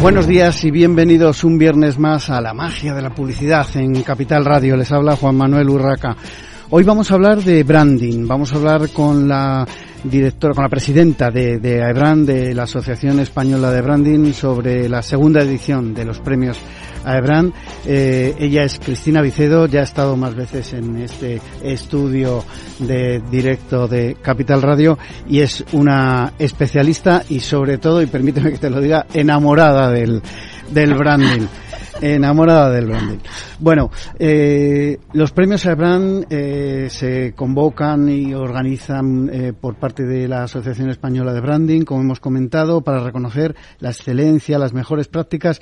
Buenos días y bienvenidos un viernes más a la magia de la publicidad en Capital Radio. Les habla Juan Manuel Urraca. Hoy vamos a hablar de branding, vamos a hablar con la directora, con la presidenta de, de AEBRAN, de la Asociación Española de Branding, sobre la segunda edición de los premios AEBRAN. Eh, ella es Cristina Vicedo, ya ha estado más veces en este estudio de directo de Capital Radio y es una especialista y sobre todo, y permíteme que te lo diga, enamorada del, del branding. Enamorada del branding. Bueno, eh, los premios AEBRAN eh, se convocan y organizan eh, por parte de la Asociación Española de Branding, como hemos comentado, para reconocer la excelencia, las mejores prácticas.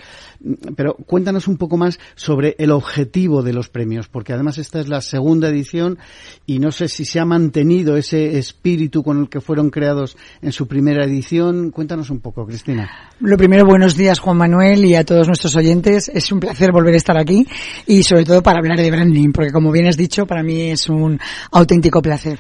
Pero cuéntanos un poco más sobre el objetivo de los premios, porque además esta es la segunda edición y no sé si se ha mantenido ese espíritu con el que fueron creados en su primera edición. Cuéntanos un poco, Cristina. Lo primero, buenos días, Juan Manuel, y a todos nuestros oyentes. Es un placer volver a estar aquí y sobre todo para hablar de branding, porque como bien has dicho, para mí es un auténtico placer.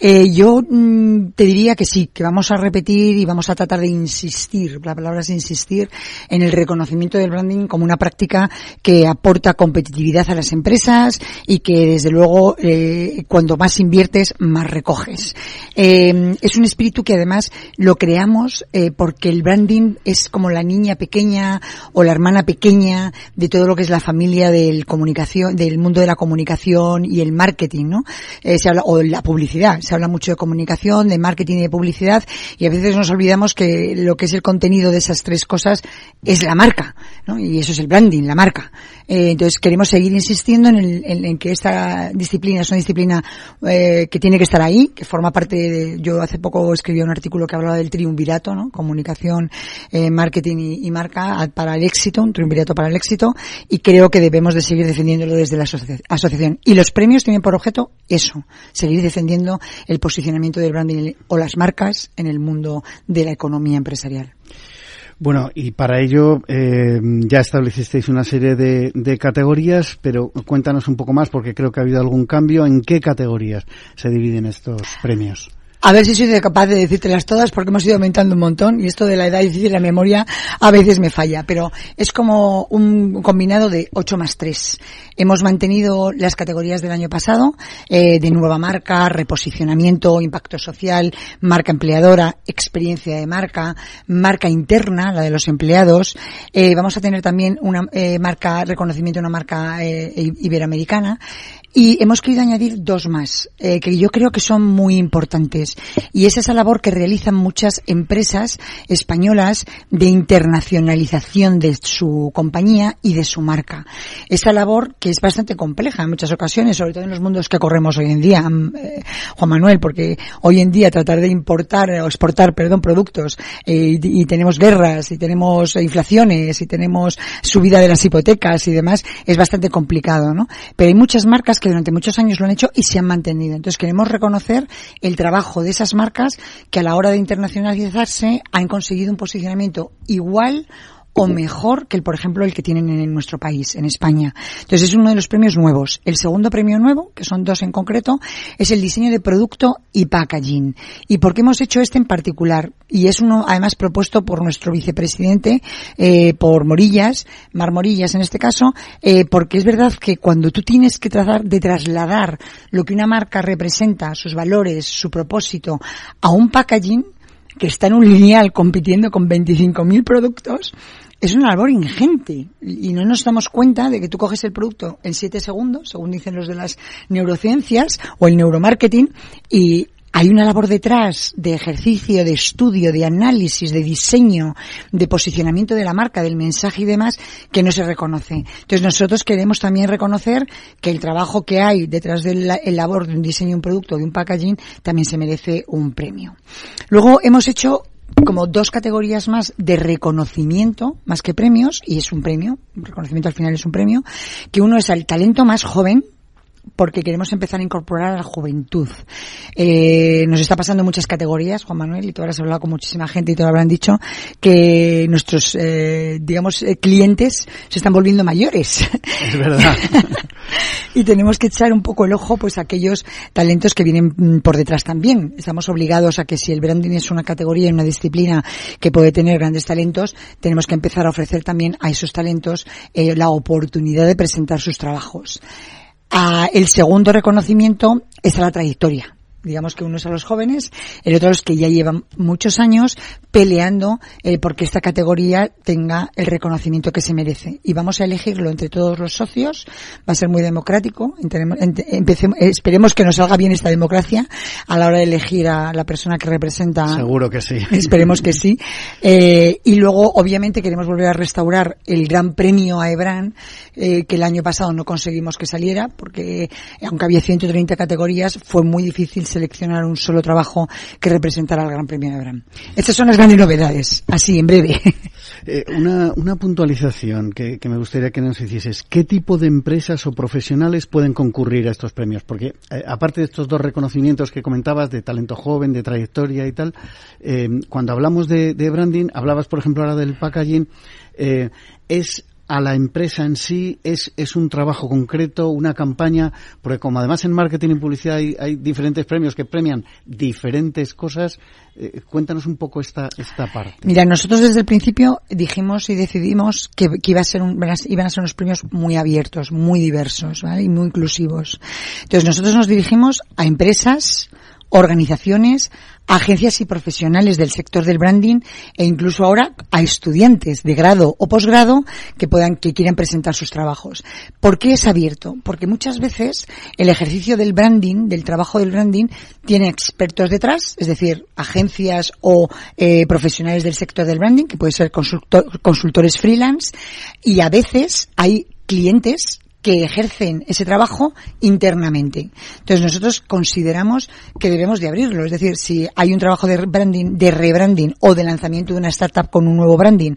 Eh, yo mm, te diría que sí, que vamos a repetir y vamos a tratar de insistir, la palabra es insistir, en el reconocimiento del branding como una práctica que aporta competitividad a las empresas y que desde luego eh, cuando más inviertes, más recoges. Eh, es un espíritu que además lo creamos eh, porque el branding es como la niña pequeña o la hermana pequeña de todo lo que es la familia del comunicación, del mundo de la comunicación y el marketing, ¿no? Eh, se habla, o la publicidad se habla mucho de comunicación, de marketing y de publicidad y a veces nos olvidamos que lo que es el contenido de esas tres cosas es la marca, ¿no? Y eso es el branding, la marca. Eh, entonces queremos seguir insistiendo en, el, en, que esta disciplina es una disciplina eh, que tiene que estar ahí, que forma parte de, yo hace poco escribí un artículo que hablaba del triunvirato, ¿no? Comunicación, eh, marketing y, marca para el éxito, un triunvirato para el éxito y creo que debemos de seguir defendiéndolo desde la asocia asociación. Y los premios tienen por objeto eso, seguir defendiendo el posicionamiento del branding o las marcas en el mundo de la economía empresarial. Bueno, y para ello eh, ya establecisteis una serie de, de, categorías, pero cuéntanos un poco más porque creo que ha habido algún cambio. ¿En qué categorías se dividen estos premios? A ver si soy capaz de decírtelas todas porque hemos ido aumentando un montón y esto de la edad y la memoria a veces me falla, pero es como un combinado de 8 más 3. Hemos mantenido las categorías del año pasado, eh, de nueva marca, reposicionamiento, impacto social, marca empleadora, experiencia de marca, marca interna, la de los empleados. Eh, vamos a tener también una eh, marca, reconocimiento de una marca eh, iberoamericana. Y hemos querido añadir dos más, que yo creo que son muy importantes. Y es esa labor que realizan muchas empresas españolas de internacionalización de su compañía y de su marca. Esa labor que es bastante compleja en muchas ocasiones, sobre todo en los mundos que corremos hoy en día, eh, Juan Manuel, porque hoy en día tratar de importar o exportar, perdón, productos eh, y, tenemos guerras y tenemos inflaciones y tenemos subida de las hipotecas y demás, es bastante complicado, ¿no? Pero hay muchas marcas que durante muchos años lo han hecho y se han mantenido. Entonces queremos reconocer el trabajo de esas marcas que a la hora de internacionalizarse han conseguido un posicionamiento igual o mejor que el, por ejemplo, el que tienen en nuestro país, en España. Entonces es uno de los premios nuevos. El segundo premio nuevo, que son dos en concreto, es el diseño de producto y packaging. ¿Y por qué hemos hecho este en particular? Y es uno, además, propuesto por nuestro vicepresidente, eh, por Morillas, Mar Morillas en este caso, eh, porque es verdad que cuando tú tienes que tratar de trasladar lo que una marca representa, sus valores, su propósito, a un packaging, que está en un lineal compitiendo con 25.000 productos, es una labor ingente y no nos damos cuenta de que tú coges el producto en 7 segundos, según dicen los de las neurociencias o el neuromarketing, y hay una labor detrás de ejercicio, de estudio, de análisis, de diseño, de posicionamiento de la marca, del mensaje y demás, que no se reconoce. Entonces nosotros queremos también reconocer que el trabajo que hay detrás del labor de un diseño de un producto, de un packaging, también se merece un premio. Luego hemos hecho como dos categorías más de reconocimiento, más que premios, y es un premio, reconocimiento al final es un premio, que uno es al talento más joven, porque queremos empezar a incorporar a la juventud. Eh, nos está pasando muchas categorías, Juan Manuel, y tú habrás hablado con muchísima gente y te lo habrán dicho, que nuestros, eh, digamos, eh, clientes se están volviendo mayores. Es verdad. y tenemos que echar un poco el ojo pues a aquellos talentos que vienen mm, por detrás también. Estamos obligados a que si el branding es una categoría y una disciplina que puede tener grandes talentos, tenemos que empezar a ofrecer también a esos talentos eh, la oportunidad de presentar sus trabajos. Ah, el segundo reconocimiento es a la trayectoria digamos que uno es a los jóvenes, el otro a los que ya llevan muchos años peleando eh, porque esta categoría tenga el reconocimiento que se merece. Y vamos a elegirlo entre todos los socios, va a ser muy democrático, esperemos que nos salga bien esta democracia a la hora de elegir a la persona que representa. Seguro que sí. Esperemos que sí. Eh, y luego, obviamente, queremos volver a restaurar el gran premio a Ebran, eh, que el año pasado no conseguimos que saliera, porque aunque había 130 categorías, fue muy difícil seleccionar un solo trabajo que representara el Gran Premio de Abraham. Estas son las grandes novedades, así en breve. Eh, una, una, puntualización que, me gustaría que nos hicieses. ¿Qué tipo de empresas o profesionales pueden concurrir a estos premios? Porque eh, aparte de estos dos reconocimientos que comentabas, de talento joven, de trayectoria y tal, eh, cuando hablamos de, branding, hablabas por ejemplo ahora del packaging, es a la empresa en sí es, es un trabajo concreto, una campaña, porque como además en marketing y publicidad hay, diferentes premios que premian diferentes cosas, eh, cuéntanos un poco esta, esta parte. Mira, nosotros desde el principio dijimos y decidimos que, que iba a ser un, iban a ser unos premios muy abiertos, muy diversos, ¿vale? Y muy inclusivos. Entonces nosotros nos dirigimos a empresas, organizaciones, agencias y profesionales del sector del branding e incluso ahora a estudiantes de grado o posgrado que puedan que quieran presentar sus trabajos. ¿Por qué es abierto? Porque muchas veces el ejercicio del branding, del trabajo del branding, tiene expertos detrás, es decir, agencias o eh, profesionales del sector del branding, que pueden ser consultores freelance, y a veces hay clientes que ejercen ese trabajo internamente. Entonces nosotros consideramos que debemos de abrirlo. Es decir, si hay un trabajo de branding, de rebranding o de lanzamiento de una startup con un nuevo branding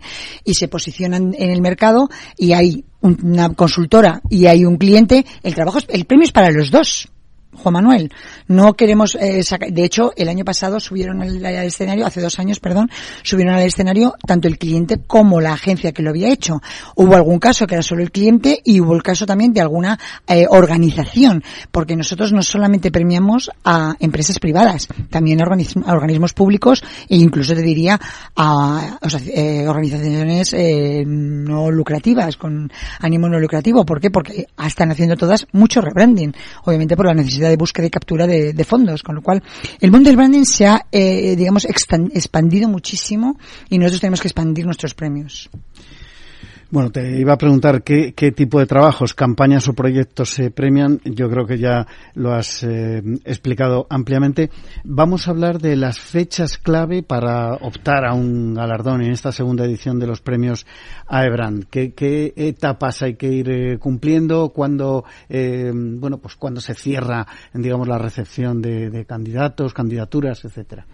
y se posicionan en el mercado y hay una consultora y hay un cliente, el trabajo, el premio es para los dos. Juan Manuel. No queremos eh, de hecho, el año pasado subieron al, escenario, hace dos años, perdón, subieron al escenario tanto el cliente como la agencia que lo había hecho. Hubo algún caso que era solo el cliente y hubo el caso también de alguna eh, organización, porque nosotros no solamente premiamos a empresas privadas, también a, organismos públicos e incluso te diría a eh, organizaciones eh, no lucrativas, con ánimo no lucrativo. ¿Por qué? Porque están haciendo todas mucho rebranding, obviamente por la necesidad de búsqueda y captura de, fondos, con lo cual el mundo del branding se ha, eh, digamos, expandido muchísimo y nosotros tenemos que expandir nuestros premios. Bueno, te iba a preguntar qué, qué, tipo de trabajos, campañas o proyectos se premian. Yo creo que ya lo has eh, explicado ampliamente. Vamos a hablar de las fechas clave para optar a un galardón en esta segunda edición de los premios AEBRAND. ¿Qué, qué etapas hay que ir eh, cumpliendo? ¿Cuándo, eh, bueno, pues cuando se cierra, digamos, la recepción de, de candidatos, candidaturas, etcétera?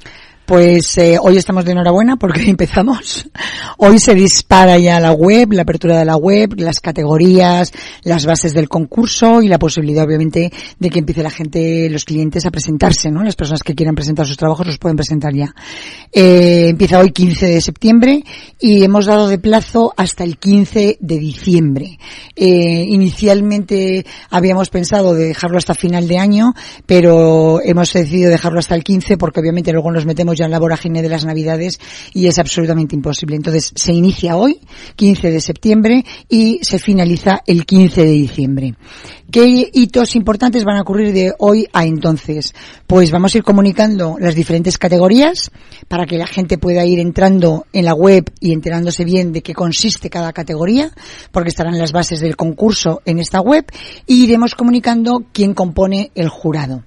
Pues eh, hoy estamos de enhorabuena porque empezamos. Hoy se dispara ya la web, la apertura de la web, las categorías, las bases del concurso y la posibilidad obviamente de que empiece la gente, los clientes a presentarse, ¿no? Las personas que quieran presentar sus trabajos los pueden presentar ya. Eh, empieza hoy 15 de septiembre y hemos dado de plazo hasta el 15 de diciembre. Eh, inicialmente habíamos pensado de dejarlo hasta final de año, pero hemos decidido dejarlo hasta el 15 porque obviamente luego nos metemos ya en la vorágine de las Navidades y es absolutamente imposible. Entonces se inicia hoy, 15 de septiembre, y se finaliza el 15 de diciembre. ¿Qué hitos importantes van a ocurrir de hoy a entonces? Pues vamos a ir comunicando las diferentes categorías para que la gente pueda ir entrando en la web y enterándose bien de qué consiste cada categoría, porque estarán las bases del concurso en esta web, y iremos comunicando quién compone el jurado.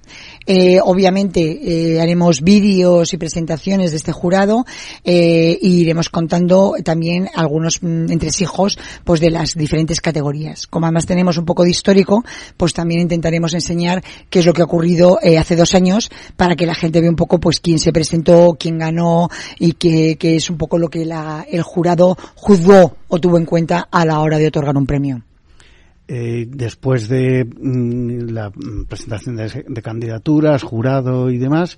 Eh, obviamente eh, haremos vídeos y presentaciones de este jurado eh, y iremos contando también algunos mm, entresijos pues de las diferentes categorías. Como además tenemos un poco de histórico, pues también intentaremos enseñar qué es lo que ha ocurrido eh, hace dos años para que la gente vea un poco pues quién se presentó, quién ganó y qué, qué es un poco lo que la, el jurado juzgó o tuvo en cuenta a la hora de otorgar un premio. Eh, después de mm, la presentación de, de, candidaturas, jurado y demás,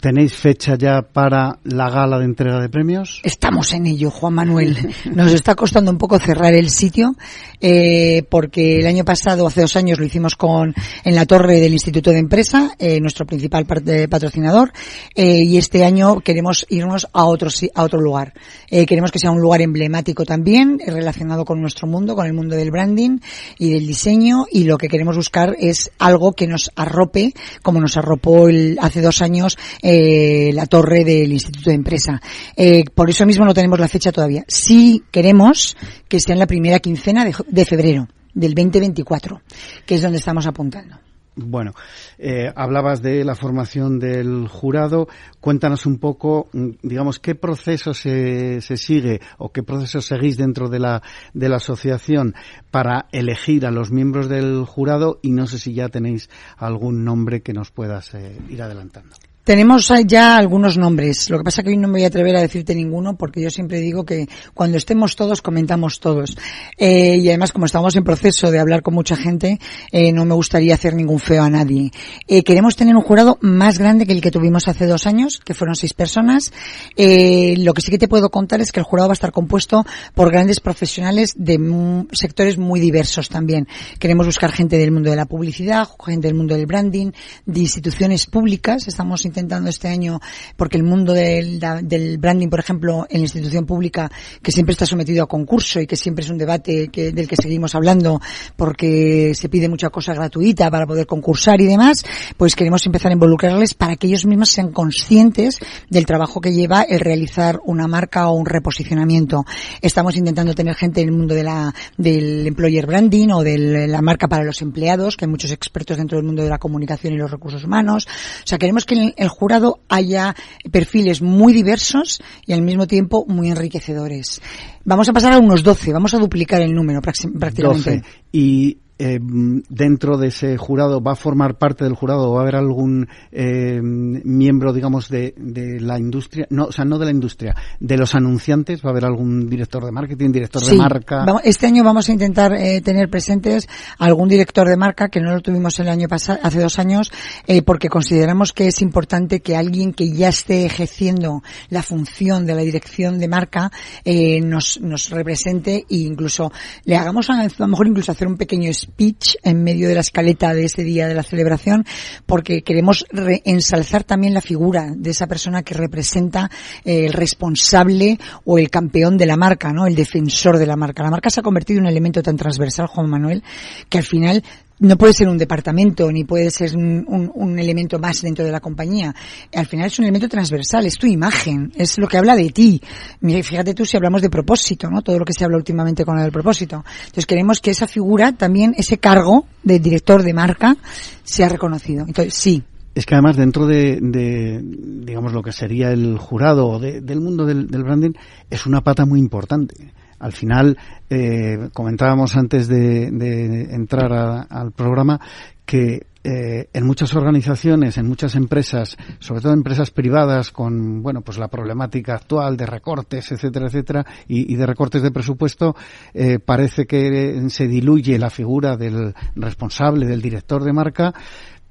¿Tenéis fecha ya para la gala de entrega de premios? Estamos en ello, Juan Manuel. Nos está costando un poco cerrar el sitio, eh, porque el año pasado, hace dos años, lo hicimos con en la torre del Instituto de Empresa, eh, nuestro principal patrocinador, eh, y este año queremos irnos a otro a otro lugar. Eh, queremos que sea un lugar emblemático también, relacionado con nuestro mundo, con el mundo del branding y del diseño, y lo que queremos buscar es algo que nos arrope, como nos arropó el, hace dos años eh, la torre del Instituto de Empresa. Eh, por eso mismo no tenemos la fecha todavía. Sí queremos que sea en la primera quincena de, febrero del 2024, que es donde estamos apuntando. Bueno, eh, hablabas de la formación del jurado. Cuéntanos un poco, mm, digamos, qué proceso se, se, sigue o qué proceso seguís dentro de la, de la asociación para elegir a los miembros del jurado y no sé si ya tenéis algún nombre que nos puedas eh, ir adelantando. Tenemos ya algunos nombres. Lo que pasa es que hoy no me voy a atrever a decirte ninguno porque yo siempre digo que cuando estemos todos comentamos todos. Eh, y además como estamos en proceso de hablar con mucha gente, eh, no me gustaría hacer ningún feo a nadie. Eh, queremos tener un jurado más grande que el que tuvimos hace dos años, que fueron seis personas. Lo que sí que te puedo contar es que el jurado va a estar compuesto por grandes profesionales de sectores muy diversos también. Queremos buscar gente del mundo de la publicidad, gente del mundo del branding, de instituciones públicas. Estamos este año, porque el mundo del, del, branding, por ejemplo, en la institución pública, que siempre está sometido a concurso y que siempre es un debate que, del que seguimos hablando, porque se pide mucha cosa gratuita para poder concursar y demás, pues queremos empezar a involucrarles para que ellos mismos sean conscientes del trabajo que lleva el realizar una marca o un reposicionamiento. Estamos intentando tener gente en el mundo de la, del employer branding o de la marca para los empleados, que hay muchos expertos dentro del mundo de la comunicación y los recursos humanos. O sea, queremos que el jurado haya perfiles muy diversos y al mismo tiempo muy enriquecedores. Vamos a pasar a unos 12, vamos a duplicar el número prácticamente. 12. Y eh, dentro de ese jurado va a formar parte del jurado va a haber algún eh, miembro digamos de, de, la industria no o sea no de la industria de los anunciantes va a haber algún director de marketing director sí. de marca este año vamos a intentar eh, tener presentes algún director de marca que no lo tuvimos el año pasado hace dos años eh, porque consideramos que es importante que alguien que ya esté ejerciendo la función de la dirección de marca eh, nos nos represente e incluso le hagamos a, a lo mejor incluso hacer un pequeño speech en medio de la escaleta de ese día de la celebración, porque queremos ensalzar también la figura de esa persona que representa eh, el responsable o el campeón de la marca, ¿no? El defensor de la marca. La marca se ha convertido en un elemento tan transversal, Juan Manuel, que al final no puede ser un departamento ni puede ser un, un, elemento más dentro de la compañía. Al final es un elemento transversal, es tu imagen, es lo que habla de ti. Fíjate tú si hablamos de propósito, ¿no? Todo lo que se habla últimamente con el propósito. Entonces queremos que esa figura, también ese cargo de director de marca, sea reconocido. Entonces sí, es que además dentro de, de, digamos lo que sería el jurado de, del mundo del, branding es una pata muy importante al final, eh, comentábamos antes de, de entrar a, al programa que eh, en muchas organizaciones, en muchas empresas, sobre todo empresas privadas con, bueno, pues la problemática actual de recortes, etcétera, etcétera, y, de recortes de presupuesto, eh, parece que se diluye la figura del responsable, del director de marca,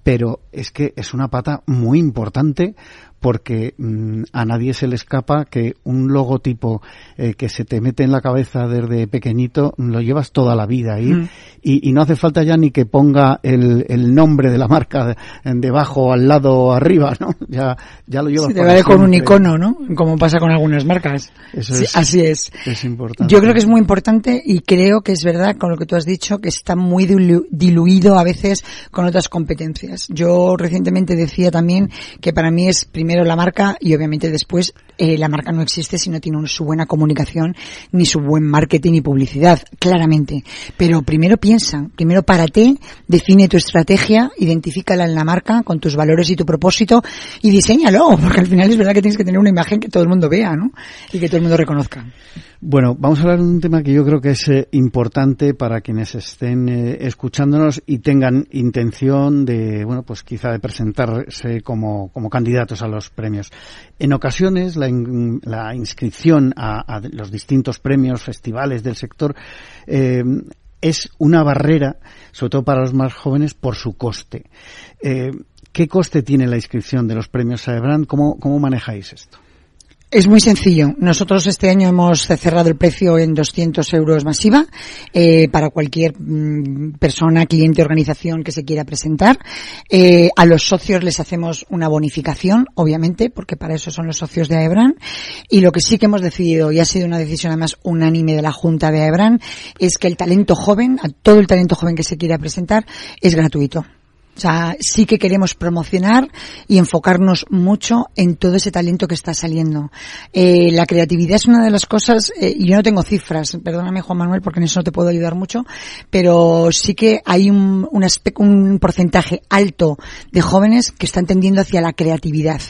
pero es que es una pata muy importante porque mm, a nadie se le escapa que un logotipo eh, que se te mete en la cabeza desde pequeñito lo llevas toda la vida ahí mm. y, no hace falta ya ni que ponga el, el nombre de la marca debajo, al lado o arriba, ¿no? Ya, ya lo llevas. Sí, te vale con un icono, ¿no? Como pasa con algunas marcas. Eso es, así es. Es importante. Yo creo que es muy importante y creo que es verdad con lo que tú has dicho que está muy diluido a veces con otras competencias. Yo recientemente decía también que para mí es primero la marca y obviamente después eh, la marca no existe si no tiene su buena comunicación ni su buen marketing y publicidad, claramente. Pero primero piensa, primero párate, define tu estrategia, identifícala en la marca con tus valores y tu propósito y diseñalo, porque al final es verdad que tienes que tener una imagen que todo el mundo vea, ¿no? Y que todo el mundo reconozca. Bueno, vamos a hablar de un tema que yo creo que es eh, importante para quienes estén eh, escuchándonos y tengan intención de, bueno, pues quizá de presentarse como, como candidatos a los En ocasiones la, la inscripción a, los distintos premios, festivales del sector, eh, es una barrera, sobre todo para los más jóvenes, por su coste. ¿Qué coste tiene la inscripción de los premios Saebrand? ¿Cómo, cómo manejáis esto? Es muy sencillo. Nosotros este año hemos cerrado el precio en 200 euros masiva eh, para cualquier mm, persona, cliente, organización que se quiera presentar. Eh, a los socios les hacemos una bonificación, obviamente, porque para eso son los socios de AEBRAN. Y lo que sí que hemos decidido, y ha sido una decisión además unánime de la Junta de AEBRAN, es que el talento joven, a todo el talento joven que se quiera presentar, es gratuito. O sea, sí que queremos promocionar y enfocarnos mucho en todo ese talento que está saliendo. Eh, la creatividad es una de las cosas, eh, y yo no tengo cifras, perdóname Juan Manuel porque en eso no te puedo ayudar mucho, pero sí que hay un, un, un porcentaje alto de jóvenes que están tendiendo hacia la creatividad,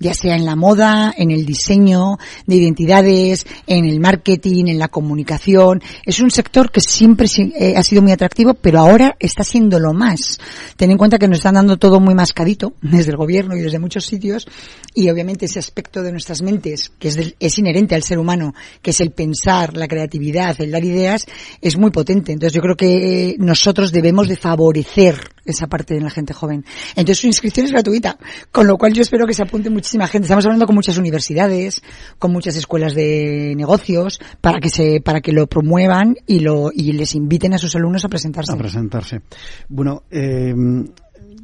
ya sea en la moda, en el diseño de identidades, en el marketing, en la comunicación. Es un sector que siempre eh, ha sido muy atractivo, pero ahora está siendo lo más. Ten en cuenta que nos están dando todo muy mascadito desde el gobierno y desde muchos sitios y obviamente ese aspecto de nuestras mentes que es, es inherente al ser humano, que es el pensar, la creatividad, el dar ideas, es muy potente. Entonces yo creo que nosotros debemos de favorecer esa parte de la gente joven. Entonces su inscripción es gratuita, con lo cual yo espero que se apunte muchísima gente. Estamos hablando con muchas universidades, con muchas escuelas de negocios, para que se, para que lo promuevan y lo, y les inviten a sus alumnos a presentarse. A presentarse. Bueno, eh,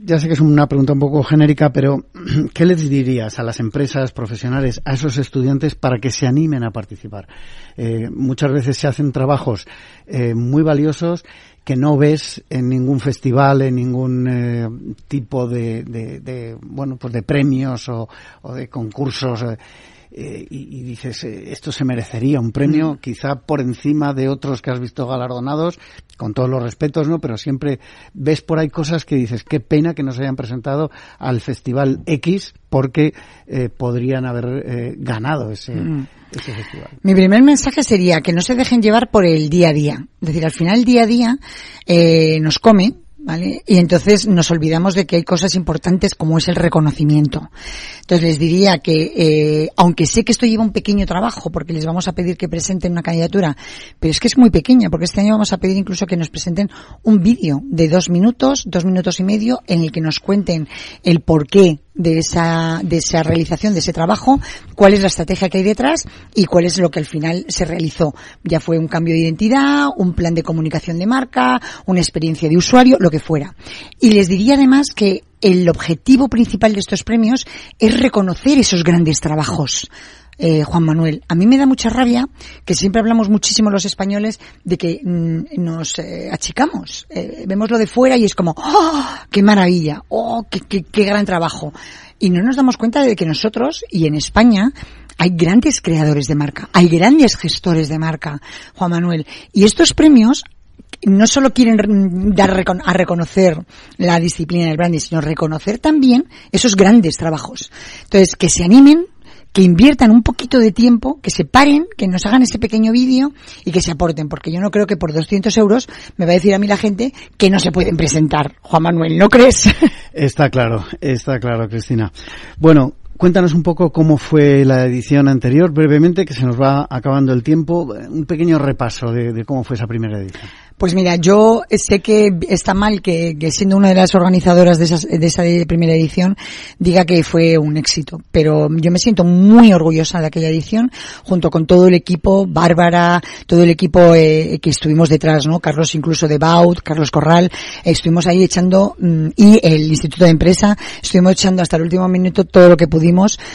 ya sé que es una pregunta un poco genérica, pero ¿qué les dirías a las empresas profesionales, a esos estudiantes para que se animen a participar? Eh, muchas veces se hacen trabajos eh, muy valiosos que no ves en ningún festival, en ningún eh, tipo de, bueno, pues de premios o, o de concursos. Eh, y, dices, eh, esto se merecería un premio, mm. quizá por encima de otros que has visto galardonados, con todos los respetos, ¿no? Pero siempre ves por ahí cosas que dices, qué pena que no se hayan presentado al Festival X, porque eh, podrían haber ganado ese, mm. ese festival. Mi primer mensaje sería que no se dejen llevar por el día a día. Es decir, al final el día a día nos come, ¿Vale? Y entonces nos olvidamos de que hay cosas importantes como es el reconocimiento. Entonces les diría que, eh, aunque sé que esto lleva un pequeño trabajo, porque les vamos a pedir que presenten una candidatura, pero es que es muy pequeña, porque este año vamos a pedir incluso que nos presenten un vídeo de dos minutos, dos minutos y medio, en el que nos cuenten el porqué de esa, de esa realización, de ese trabajo, cuál es la estrategia que hay detrás y cuál es lo que al final se realizó. Ya fue un cambio de identidad, un plan de comunicación de marca, una experiencia de usuario, lo que fuera. Y les diría además que el objetivo principal de estos premios es reconocer esos grandes trabajos. Eh, Juan Manuel, a mí me da mucha rabia que siempre hablamos muchísimo los españoles de que mm, nos eh, achicamos. Eh, vemos lo de fuera y es como, ¡oh, qué maravilla! ¡oh, qué, gran trabajo! Y no nos damos cuenta de que nosotros, y en España, hay grandes creadores de marca, hay grandes gestores de marca, Juan Manuel. Y estos premios no solo quieren dar a reconocer la disciplina del branding, sino reconocer también esos grandes trabajos. Entonces, que se animen, que inviertan un poquito de tiempo, que se paren, que nos hagan ese pequeño vídeo y que se aporten, porque yo no creo que por 200 euros me va a decir a mí la gente que no se pueden presentar. Juan Manuel, ¿no crees? Está claro, está claro, Cristina. Bueno, Cuéntanos un poco cómo fue la edición anterior, brevemente, que se nos va acabando el tiempo. Un pequeño repaso de, de cómo fue esa primera edición. Pues mira, yo sé que está mal que, siendo una de las organizadoras de, de esa primera edición diga que fue un éxito, pero yo me siento muy orgullosa de aquella edición, junto con todo el equipo, Bárbara, todo el equipo eh, que estuvimos detrás, ¿no? Carlos incluso de Baut, Carlos Corral, estuvimos ahí echando, mm, y el Instituto de Empresa, estuvimos echando hasta el último minuto todo lo que pudimos,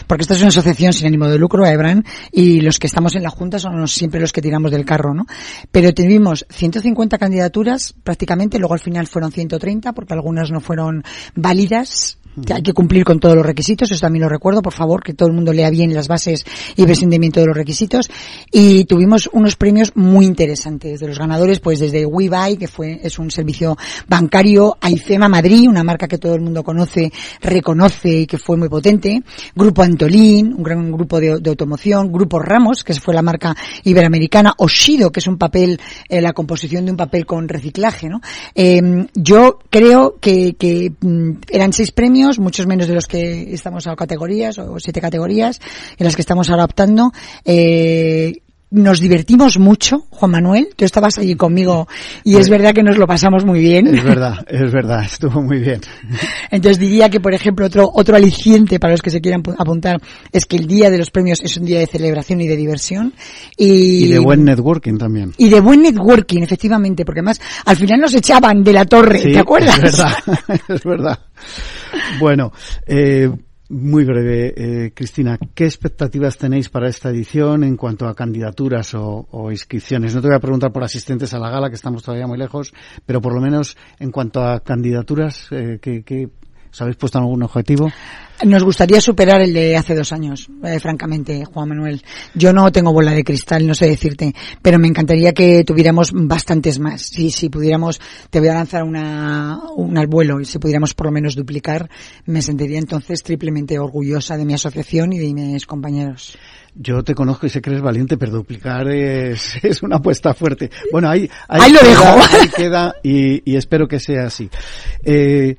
porque esta es una asociación sin ánimo de lucro, EBRAN, y los que estamos en la Junta son siempre los que tiramos del carro, ¿no? Pero tuvimos 150 candidaturas prácticamente, luego al final fueron 130 porque algunas no fueron válidas hay que cumplir con todos los requisitos, eso también lo recuerdo, por favor, que todo el mundo lea bien las bases y presentimiento de los requisitos. Y tuvimos unos premios muy interesantes de los ganadores, pues desde WeBuy, que fue, es un servicio bancario, a Madrid, una marca que todo el mundo conoce, reconoce y que fue muy potente, Grupo Antolín, un gran grupo de, automoción, Grupo Ramos, que fue la marca iberoamericana, Oshido, que es un papel, eh, la composición de un papel con reciclaje, ¿no? Eh, yo creo que, que mm, eran seis premios, muchos menos de los que estamos a categorías o siete categorías en las que estamos ahora optando. Eh, nos divertimos mucho, Juan Manuel. Tú estabas allí conmigo y es verdad que nos lo pasamos muy bien. Es verdad, es verdad, estuvo muy bien. Entonces diría que, por ejemplo, otro, otro aliciente para los que se quieran apuntar es que el día de los premios es un día de celebración y de diversión. Y, y de buen networking también. Y de buen networking, efectivamente, porque además al final nos echaban de la torre, ¿te acuerdas? Es verdad, es verdad. Bueno, eh, muy breve, eh, Cristina, ¿qué expectativas tenéis para esta edición en cuanto a candidaturas o, inscripciones? No te voy a preguntar por asistentes a la gala, que estamos todavía muy lejos, pero por lo menos en cuanto a candidaturas, eh, ¿qué, qué ¿Os habéis puesto algún objetivo? Nos gustaría superar el de hace dos años, eh, francamente, Juan Manuel. Yo no tengo bola de cristal, no sé decirte, pero me encantaría que tuviéramos bastantes más. Si, si pudiéramos, te voy a lanzar una, un al vuelo y si pudiéramos por lo menos duplicar, me sentiría entonces triplemente orgullosa de mi asociación y de mis compañeros. Yo te conozco y sé que eres valiente, pero duplicar es, es una apuesta fuerte. Bueno, ahí, ahí, lo dejo. Ahí queda y, y espero que sea así. Eh,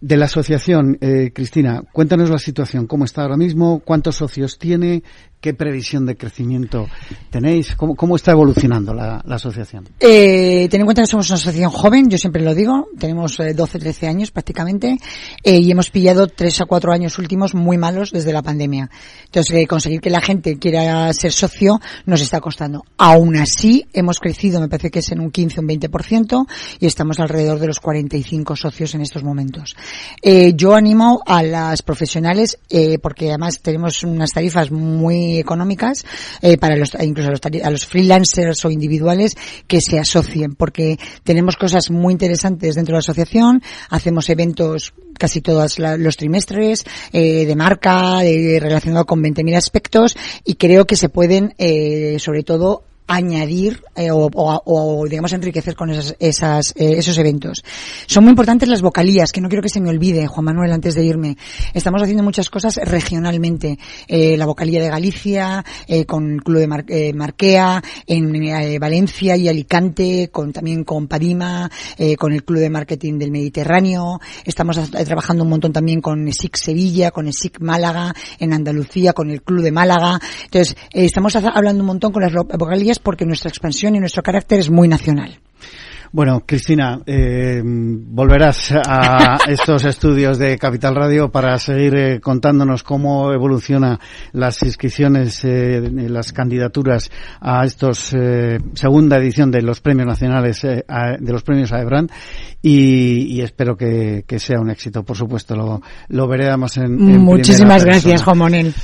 de la asociación, eh, Cristina, cuéntanos la situación, cómo está ahora mismo, cuántos socios tiene, ¿Qué previsión de crecimiento tenéis? ¿Cómo, cómo está evolucionando la, asociación? Eh, ten en cuenta que somos una asociación joven, yo siempre lo digo, tenemos eh, 12, 13 años prácticamente, eh, y hemos pillado 3 a 4 años últimos muy malos desde la pandemia. Entonces, eh, conseguir que la gente quiera ser socio nos está costando. Aún así, hemos crecido, me parece que es en un 15 o un 20%, y estamos alrededor de los 45 socios en estos momentos. Eh, yo animo a las profesionales, eh, porque además tenemos unas tarifas muy económicas eh, para los incluso a los, a los, freelancers o individuales que se asocien porque tenemos cosas muy interesantes dentro de la asociación hacemos eventos casi todos los trimestres eh, de marca de, relacionado con 20.000 aspectos y creo que se pueden eh, sobre todo añadir eh, o, o, o, digamos enriquecer con esas, esas eh, esos eventos. Son muy importantes las vocalías, que no quiero que se me olvide, Juan Manuel, antes de irme. Estamos haciendo muchas cosas regionalmente. Eh, la vocalía de Galicia, eh, con Club de Mar eh, Marquea, en eh, Valencia y Alicante, con también con Padima, con el Club de Marketing del Mediterráneo. Estamos trabajando un montón también con ESIC Sevilla, con ESIC Málaga, en Andalucía, con el Club de Málaga. Entonces, estamos hablando un montón con las vocalías porque nuestra expansión y nuestro carácter es muy nacional. Bueno, Cristina, eh, volverás a estos estudios de Capital Radio para seguir eh, contándonos cómo evoluciona las inscripciones, eh, las candidaturas a estos eh, segunda edición de los premios nacionales, a, de los premios AEBRAN y, y espero que, que, sea un éxito, por supuesto, lo, lo veremos en, en Muchísimas gracias, Juan Monel.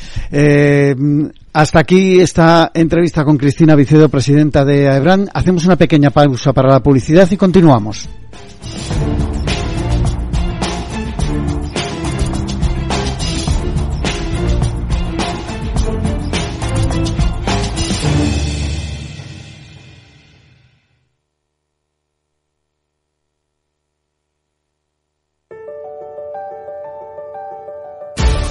Hasta aquí esta entrevista con Cristina Vicedo, presidenta de AEBRAN. Hacemos una pequeña pausa para la publicidad y continuamos.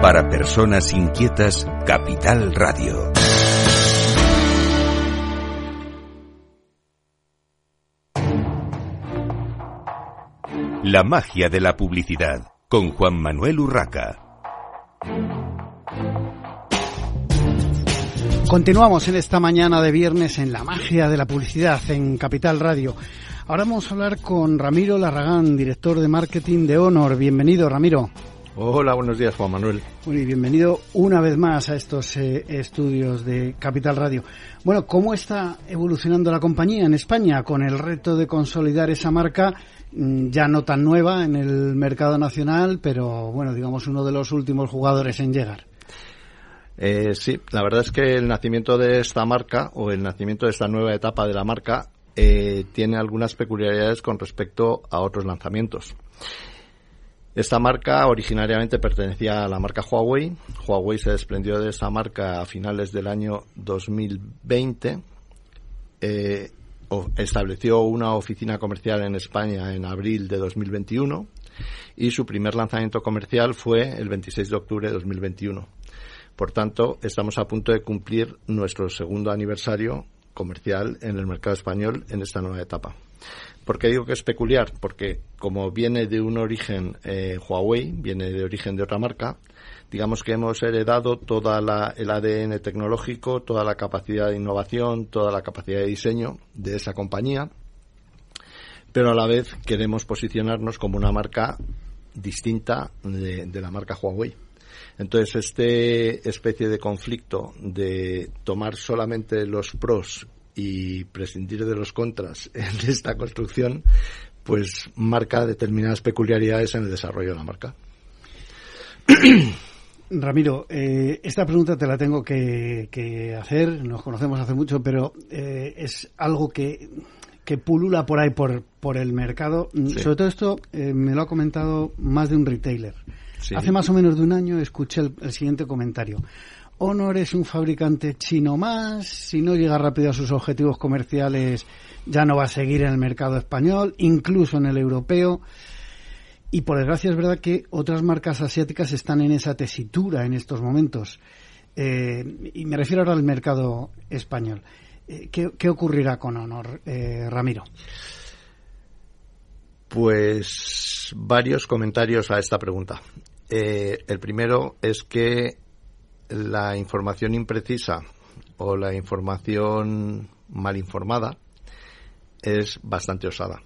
Para personas inquietas, Capital Radio. La magia de la publicidad con Juan Manuel Urraca. Continuamos en esta mañana de viernes en la magia de la publicidad en Capital Radio. Ahora vamos a hablar con Ramiro Larragán, director de marketing de Honor. Bienvenido, Ramiro. Hola, buenos días, Juan Manuel. Muy bienvenido una vez más a estos eh, estudios de Capital Radio. Bueno, ¿cómo está evolucionando la compañía en España con el reto de consolidar esa marca mm, ya no tan nueva en el mercado nacional, pero bueno, digamos uno de los últimos jugadores en llegar? Eh, sí, la verdad es que el nacimiento de esta marca o el nacimiento de esta nueva etapa de la marca eh, tiene algunas peculiaridades con respecto a otros lanzamientos. Esta marca originariamente pertenecía a la marca Huawei. Huawei se desprendió de esta marca a finales del año 2020. Eh, estableció una oficina comercial en España en abril de 2021 y su primer lanzamiento comercial fue el 26 de octubre de 2021. Por tanto, estamos a punto de cumplir nuestro segundo aniversario comercial en el mercado español en esta nueva etapa. ¿Por qué digo que es peculiar? Porque como viene de un origen eh, Huawei, viene de origen de otra marca, digamos que hemos heredado toda el ADN tecnológico, toda la capacidad de innovación, toda la capacidad de diseño de esa compañía, pero a la vez queremos posicionarnos como una marca distinta de, de la marca Huawei. Entonces, este especie de conflicto de tomar solamente los pros y prescindir de los contras en esta construcción, pues marca determinadas peculiaridades en el desarrollo de la marca. Ramiro, eh, esta pregunta te la tengo que, hacer, nos conocemos hace mucho, pero eh, es algo que, que, pulula por ahí, por, por el mercado. Sobre todo esto eh, me lo ha comentado más de un retailer. Hace más o menos de un año escuché el siguiente comentario. Honor es un fabricante chino más, si no llega rápido a sus objetivos comerciales ya no va a seguir en el mercado español, incluso en el europeo. Y por desgracia es verdad que otras marcas asiáticas están en esa tesitura en estos momentos. Eh, y me refiero ahora al mercado español. Eh, ¿qué, ocurrirá con Honor, eh, Ramiro? Pues varios comentarios a esta pregunta. el primero es que la información imprecisa o la información mal informada es bastante osada.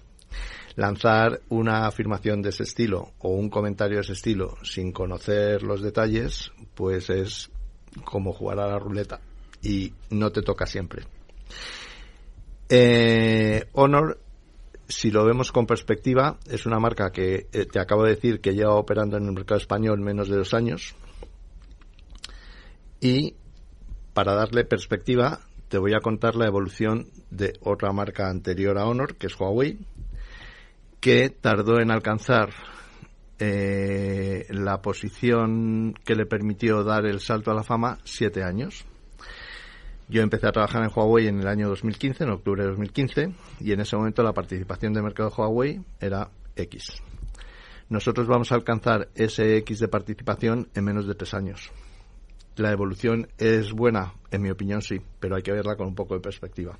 Lanzar una afirmación de ese estilo o un comentario de ese estilo sin conocer los detalles, pues es como jugar a la ruleta y no te toca siempre. Eh, Honor, si lo vemos con perspectiva, es una marca que eh, te acabo de decir que lleva operando en el mercado español menos de dos años, y para darle perspectiva, te voy a contar la evolución de otra marca anterior a Honor, que es Huawei, que tardó en alcanzar eh, la posición que le permitió dar el salto a la fama siete años. Yo empecé a trabajar en Huawei en el año 2015, en octubre de 2015, y en ese momento la participación de mercado de Huawei era X. Nosotros vamos a alcanzar ese X de participación en menos de tres años la evolución es buena, en mi opinión sí, pero hay que verla con un poco de perspectiva.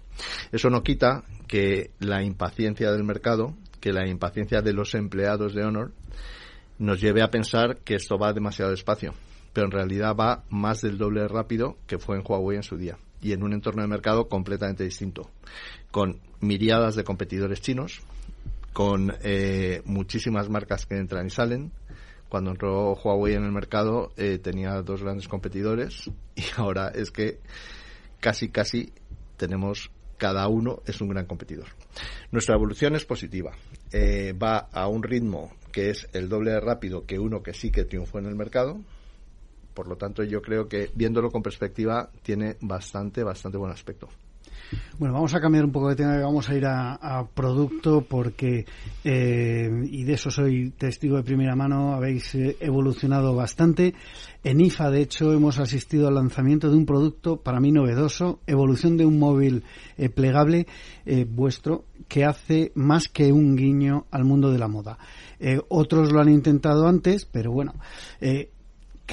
Eso no quita que la impaciencia del mercado, que la impaciencia de los empleados de Honor, nos lleve a pensar que esto va demasiado despacio, pero en realidad va más del doble rápido que fue en Huawei en su día y en un entorno de mercado completamente distinto, con miriadas de competidores chinos, con eh, muchísimas marcas que entran y salen, cuando entró Huawei en el mercado eh, tenía dos grandes competidores y ahora es que casi casi tenemos cada uno es un gran competidor. Nuestra evolución es positiva. Eh, va a un ritmo que es el doble de rápido que uno que sí que triunfó en el mercado. Por lo tanto, yo creo que viéndolo con perspectiva tiene bastante, bastante buen aspecto. Bueno, vamos a cambiar un poco de tema y vamos a ir a, producto porque, eh, y de eso soy testigo de primera mano, habéis eh, evolucionado bastante. En IFA, de hecho, hemos asistido al lanzamiento de un producto para mí novedoso, evolución de un móvil eh, plegable vuestro que hace más que un guiño al mundo de la moda. otros lo han intentado antes, pero bueno,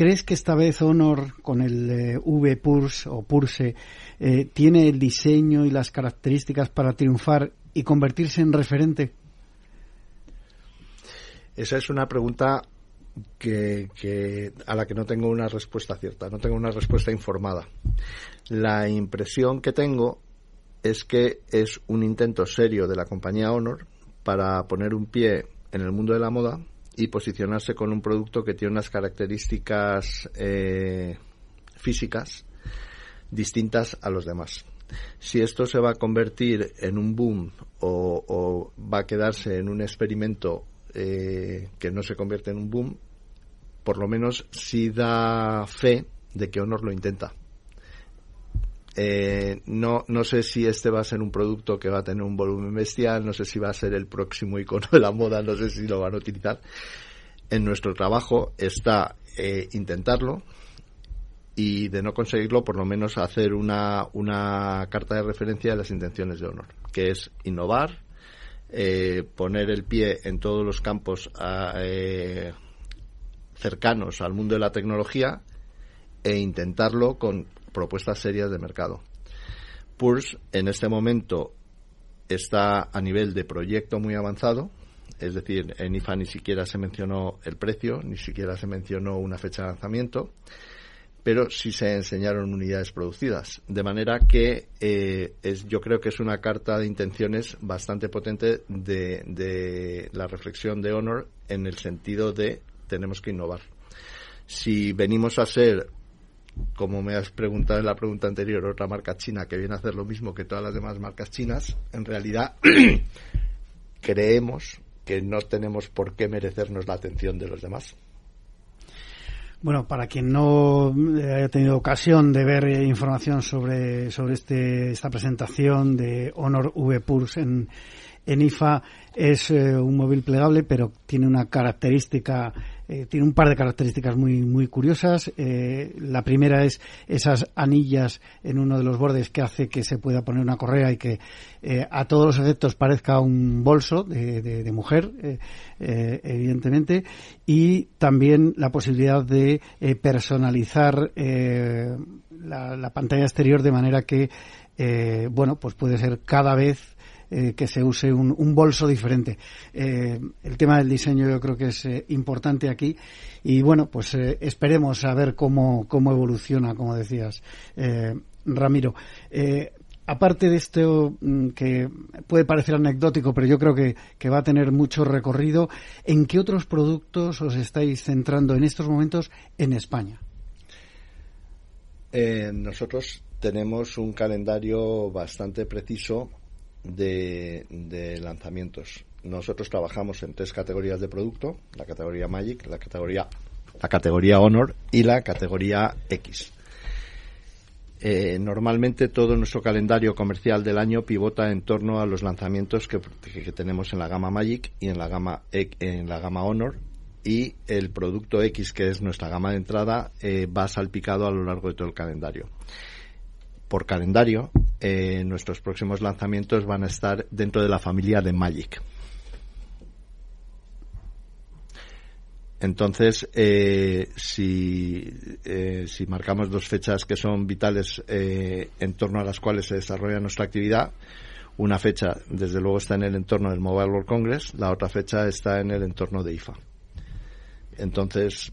¿Crees que esta vez Honor con el V Purse o Purse eh, tiene el diseño y las características para triunfar y convertirse en referente? Esa es una pregunta que, a la que no tengo una respuesta cierta, no tengo una respuesta informada. La impresión que tengo es que es un intento serio de la compañía Honor para poner un pie en el mundo de la moda y posicionarse con un producto que tiene unas características eh, físicas distintas a los demás. Si esto se va a convertir en un boom o, va a quedarse en un experimento eh, que no se convierte en un boom, por lo menos sí da fe de que Honor lo intenta. Eh, no, no sé si este va a ser un producto que va a tener un volumen bestial, no sé si va a ser el próximo icono de la moda, no sé si lo van a utilizar. En nuestro trabajo está eh, intentarlo, y de no conseguirlo, por lo menos hacer una, una carta de referencia de las intenciones de honor, que es innovar, eh, poner el pie en todos los campos eh, cercanos al mundo de la tecnología e intentarlo con propuestas serias de mercado. Purs en este momento está a nivel de proyecto muy avanzado, es decir, en IFA ni siquiera se mencionó el precio, ni siquiera se mencionó una fecha de lanzamiento pero sí se enseñaron unidades producidas. De manera que eh, es, yo creo que es una carta de intenciones bastante potente de, de, la reflexión de Honor en el sentido de tenemos que innovar. Si venimos a ser, como me has preguntado en la pregunta anterior, otra marca china que viene a hacer lo mismo que todas las demás marcas chinas, en realidad creemos que no tenemos por qué merecernos la atención de los demás. Bueno, para quien no eh, haya tenido ocasión de ver eh, información sobre, sobre este, esta presentación de Honor V Pulse en, en IFA, es eh, un móvil plegable, pero tiene una característica eh, tiene un par de características muy, muy curiosas. Eh, la primera es esas anillas en uno de los bordes que hace que se pueda poner una correa y que eh, a todos los efectos parezca un bolso de, de, mujer, evidentemente. Y también la posibilidad de personalizar la, la, pantalla exterior de manera que, bueno, pues puede ser cada vez eh, que se use un, bolso diferente. Eh, el tema del diseño yo creo que es eh, importante aquí y bueno, pues esperemos a ver cómo, cómo evoluciona, como decías, Ramiro. aparte de esto mm, que puede parecer anecdótico, pero yo creo que, que, va a tener mucho recorrido, ¿en qué otros productos os estáis centrando en estos momentos en España? nosotros tenemos un calendario bastante preciso de, lanzamientos. Nosotros trabajamos en tres categorías de producto, la categoría Magic, la categoría, la categoría Honor y la categoría X. Eh, normalmente todo nuestro calendario comercial del año pivota en torno a los lanzamientos que, tenemos en la gama Magic y en la gama en la gama Honor y el producto X que es nuestra gama de entrada eh, va salpicado a lo largo de todo el calendario por calendario, eh, nuestros próximos lanzamientos van a estar dentro de la familia de Magic. Entonces, eh, si, eh, si marcamos dos fechas que son vitales en torno a las cuales se desarrolla nuestra actividad, una fecha, desde luego, está en el entorno del Mobile World Congress, la otra fecha está en el entorno de IFA. Entonces,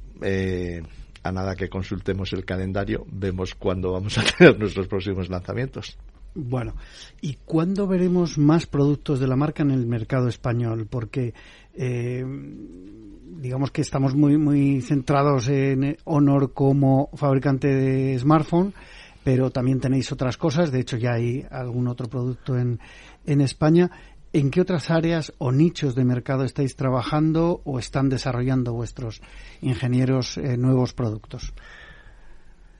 nada que consultemos el calendario, vemos cuándo vamos a tener nuestros próximos lanzamientos. Bueno, ¿y cuándo veremos más productos de la marca en el mercado español? Porque eh, digamos que estamos muy, muy centrados en Honor como fabricante de smartphone, pero también tenéis otras cosas. De hecho, ya hay algún otro producto en, en España. ¿En qué otras áreas o nichos de mercado estáis trabajando o están desarrollando vuestros ingenieros eh, nuevos productos?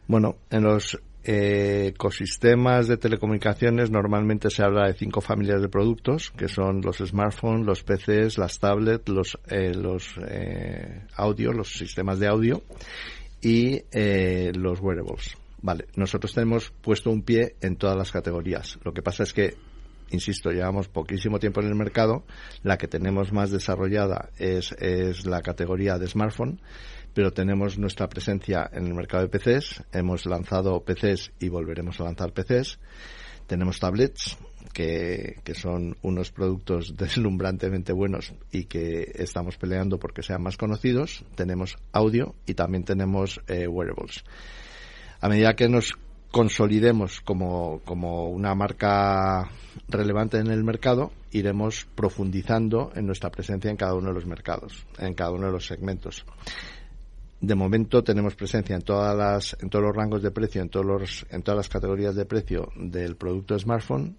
Bueno, en los eh, ecosistemas de telecomunicaciones normalmente se habla de cinco familias de productos, que son los smartphones, los PCs, las tablets, los, eh, los eh, audio, los sistemas de audio y eh, los wearables. Vale, nosotros tenemos puesto un pie en todas las categorías. Lo que pasa es que insisto, llevamos poquísimo tiempo en el mercado. La que tenemos más desarrollada es, es la categoría de smartphone pero tenemos nuestra presencia en el mercado de PCs. Hemos lanzado PCs y volveremos a lanzar PCs. Tenemos tablets, que, son unos productos deslumbrantemente buenos y que estamos peleando porque sean más conocidos. Tenemos audio y también tenemos eh, wearables. A medida que nos consolidemos como, como una marca relevante en el mercado, iremos profundizando en nuestra presencia en cada uno de los mercados, en cada uno de los segmentos de momento tenemos presencia en todas las, en todos los rangos de precio, en todos los, en todas las categorías de precio del producto smartphone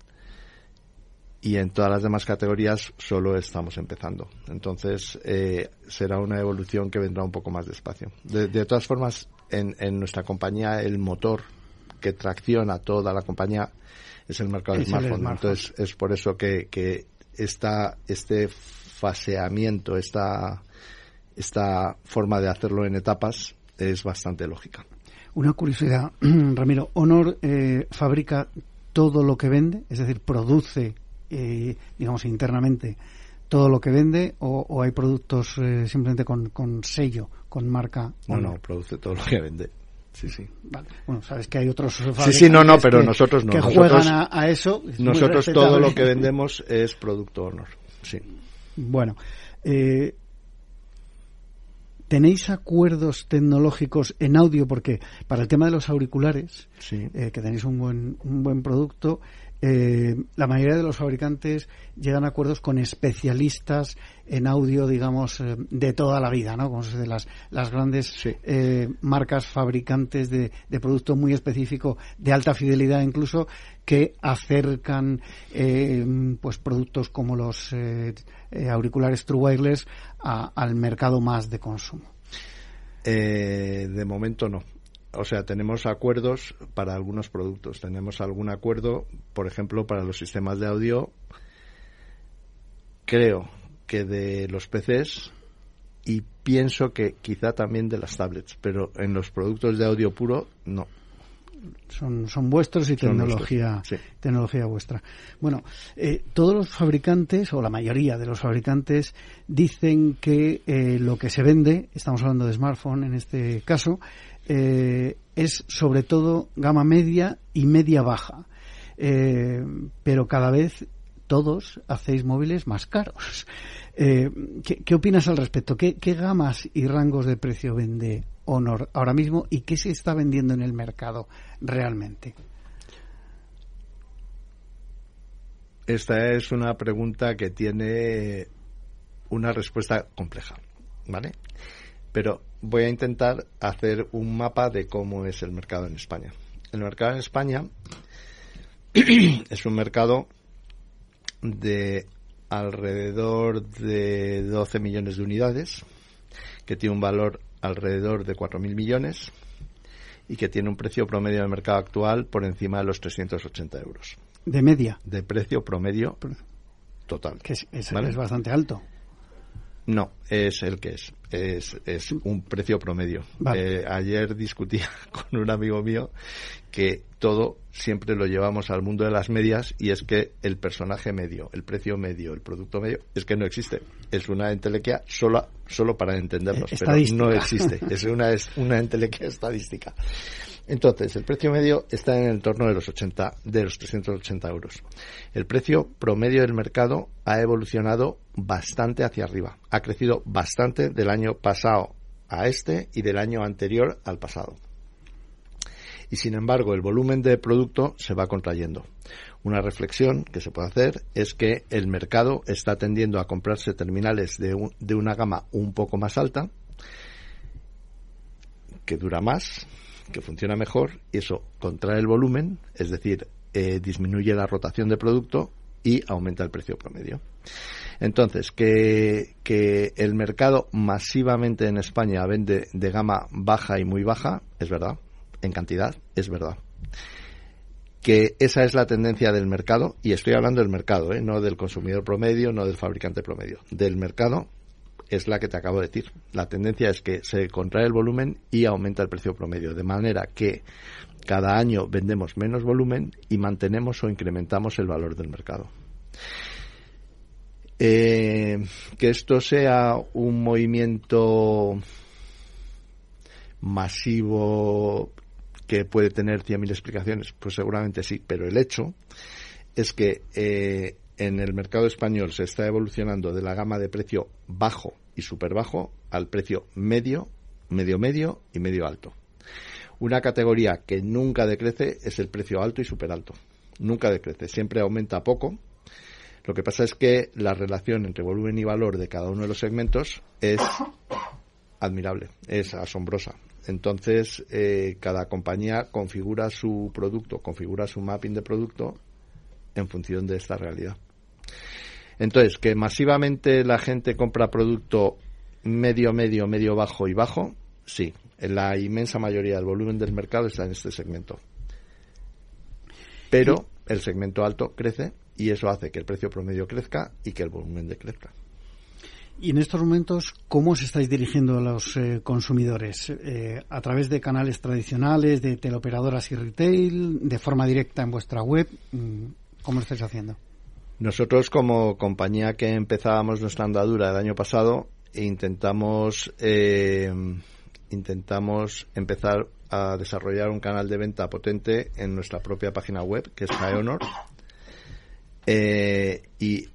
y en todas las demás categorías solo estamos empezando. Entonces eh, será una evolución que vendrá un poco más despacio. De, de todas formas, en, en, nuestra compañía el motor que tracciona toda la compañía es el mercado de smartphone. Entonces es por eso que, que esta, este faseamiento, esta esta forma de hacerlo en etapas es bastante lógica. Una curiosidad, Ramiro, Honor eh, fabrica todo lo que vende, es decir, produce, eh, digamos, internamente todo lo que vende o, hay productos eh, simplemente con, con, sello, con marca. No, no, produce todo lo que vende. Sí, sí. Vale. Bueno, sabes que hay otros Sí, sí, no, no, pero nosotros no. Que juegan a, eso. Nosotros todo lo que vendemos es producto Honor. Sí. Bueno, eh, ¿Tenéis acuerdos tecnológicos en audio? Porque para el tema de los auriculares, eh, que tenéis un buen, un buen producto, eh, la mayoría de los fabricantes llegan a acuerdos con especialistas en audio, digamos, eh, de toda la vida, ¿no? Como de las, las grandes eh, marcas fabricantes de, de, producto muy específico, de alta fidelidad incluso, que acercan pues productos como los auriculares True Wireless al mercado más de consumo. de momento no o sea, tenemos acuerdos para algunos productos. Tenemos algún acuerdo, por ejemplo, para los sistemas de audio. Creo que de los PCs y pienso que quizá también de las tablets, pero en los productos de audio puro no. Son, son vuestros y tecnología, tecnología vuestra. Bueno, eh, todos los fabricantes, o la mayoría de los fabricantes, dicen que eh, lo que se vende, estamos hablando de smartphone en este caso, eh, es sobre todo gama media y media baja. Eh, pero cada vez todos hacéis móviles más caros. Eh, ¿qué, opinas al respecto? ¿Qué, gamas y rangos de precio vende Honor ahora mismo y qué se está vendiendo en el mercado realmente? Esta es una pregunta que tiene una respuesta compleja, ¿vale? Pero voy a intentar hacer un mapa de cómo es el mercado en España. El mercado en España es un mercado de alrededor de 12 millones de unidades, que tiene un valor alrededor de 4.000 millones y que tiene un precio promedio del mercado actual por encima de los 380 euros. ¿De media? De precio promedio total. Que es, es bastante alto. No, es el que es. Es, es un precio promedio. Eh, ayer discutía con un amigo mío que todo siempre lo llevamos al mundo de las medias y es que el personaje medio, el precio medio, el producto medio, es que no existe. Es una entelequia sola solo para entendernos, pero no existe. Es una, es una entelequia estadística. Entonces, el precio medio está en el entorno de los 80, de los 380 euros. El precio promedio del mercado ha evolucionado bastante hacia arriba. Ha crecido bastante del año pasado a este y del año anterior al pasado. Y sin embargo, el volumen de producto se va contrayendo. Una reflexión que se puede hacer es que el mercado está tendiendo a comprarse terminales de, de una gama un poco más alta, que dura más, que funciona mejor y eso contrae el volumen, es decir, eh, disminuye la rotación de producto y aumenta el precio promedio. Entonces, que, que el mercado masivamente en España vende de gama baja y muy baja, es verdad, en cantidad, es verdad. Que esa es la tendencia del mercado, y estoy hablando del mercado, ¿eh? no del consumidor promedio, no del fabricante promedio, del mercado es la que te acabo de decir. La tendencia es que se contrae el volumen y aumenta el precio promedio, de manera que cada año vendemos menos volumen y mantenemos o incrementamos el valor del mercado. Eh, que esto sea un movimiento masivo que puede tener 100.000 explicaciones, pues seguramente sí, pero el hecho es que eh, en el mercado español se está evolucionando de la gama de precio bajo y super bajo al precio medio, medio medio y medio alto. Una categoría que nunca decrece es el precio alto y super alto. Nunca decrece, siempre aumenta poco. Lo que pasa es que la relación entre volumen y valor de cada uno de los segmentos es admirable, es asombrosa. Entonces, eh, cada compañía configura su producto, configura su mapping de producto en función de esta realidad. Entonces, que masivamente la gente compra producto medio, medio, medio bajo y bajo, sí. La inmensa mayoría del volumen del mercado está en este segmento. Pero el segmento alto crece y eso hace que el precio promedio crezca y que el volumen decrezca. Y en estos momentos, ¿cómo os estáis dirigiendo a los eh, consumidores? Eh, ¿A través de canales tradicionales, de teleoperadoras y retail, de forma directa en vuestra web? Mm, ¿Cómo lo estáis haciendo? Nosotros como compañía que empezábamos nuestra andadura el año pasado intentamos eh, intentamos empezar a desarrollar un canal de venta potente en nuestra propia página web que es High eh, y